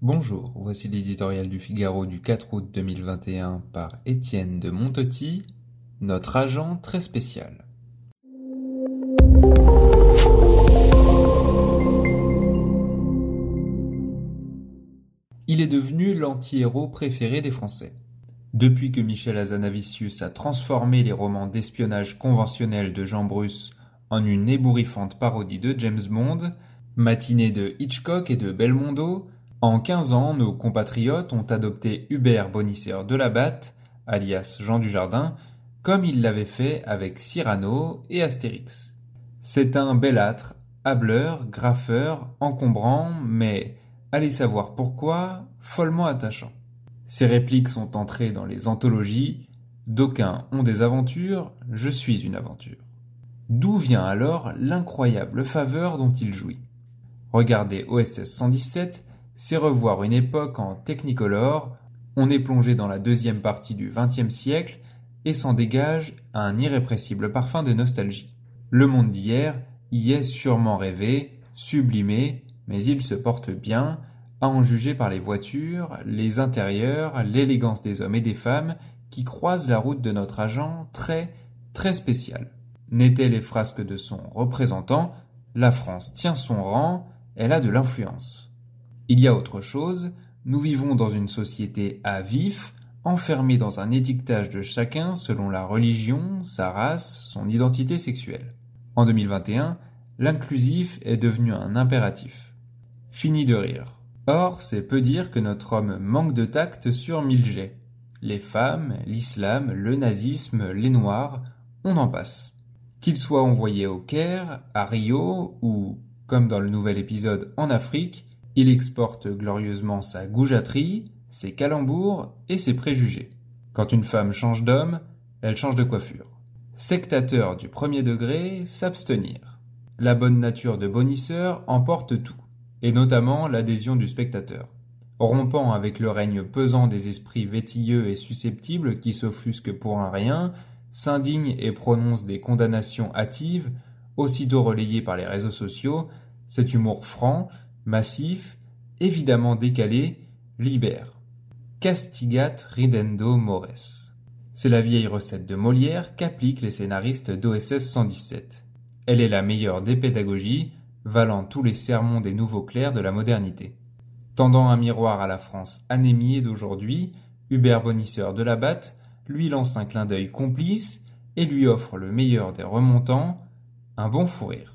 Bonjour, voici l'éditorial du Figaro du 4 août 2021 par Étienne de Montetti, notre agent très spécial. Il est devenu l'anti-héros préféré des Français. Depuis que Michel Azanavicius a transformé les romans d'espionnage conventionnels de Jean Bruce en une ébouriffante parodie de James Bond, matinée de Hitchcock et de Belmondo, en quinze ans, nos compatriotes ont adopté Hubert Bonisseur de Labatte, alias Jean Dujardin, comme ils l'avaient fait avec Cyrano et Astérix. C'est un belâtre, hableur, graffeur, encombrant, mais, allez savoir pourquoi, follement attachant. Ses répliques sont entrées dans les anthologies, d'aucuns ont des aventures, je suis une aventure. D'où vient alors l'incroyable faveur dont il jouit? Regardez OSS 117 c'est revoir une époque en technicolor, on est plongé dans la deuxième partie du XXe siècle et s'en dégage un irrépressible parfum de nostalgie. Le monde d'hier y est sûrement rêvé, sublimé, mais il se porte bien, à en juger par les voitures, les intérieurs, l'élégance des hommes et des femmes qui croisent la route de notre agent très, très spécial. N'étaient les frasques de son représentant, la France tient son rang, elle a de l'influence. Il y a autre chose, nous vivons dans une société à vif, enfermée dans un étiquetage de chacun selon la religion, sa race, son identité sexuelle. En 2021, l'inclusif est devenu un impératif. Fini de rire. Or, c'est peu dire que notre homme manque de tact sur mille jets. Les femmes, l'islam, le nazisme, les noirs, on en passe. Qu'ils soient envoyés au Caire, à Rio ou, comme dans le nouvel épisode, en Afrique, il exporte glorieusement sa goujaterie, ses calembours et ses préjugés. Quand une femme change d'homme, elle change de coiffure. Sectateur du premier degré, s'abstenir. La bonne nature de bonisseur emporte tout, et notamment l'adhésion du spectateur. Rompant avec le règne pesant des esprits vétilleux et susceptibles qui s'offusquent pour un rien, s'indignent et prononcent des condamnations hâtives, aussitôt relayées par les réseaux sociaux, cet humour franc, massif, évidemment décalé, libère. Castigat ridendo mores. C'est la vieille recette de Molière qu'appliquent les scénaristes d'OSS 117. Elle est la meilleure des pédagogies, valant tous les sermons des nouveaux clercs de la modernité. Tendant un miroir à la France anémiée d'aujourd'hui, Hubert Bonisseur de la Batte lui lance un clin d'œil complice et lui offre le meilleur des remontants, un bon fou rire.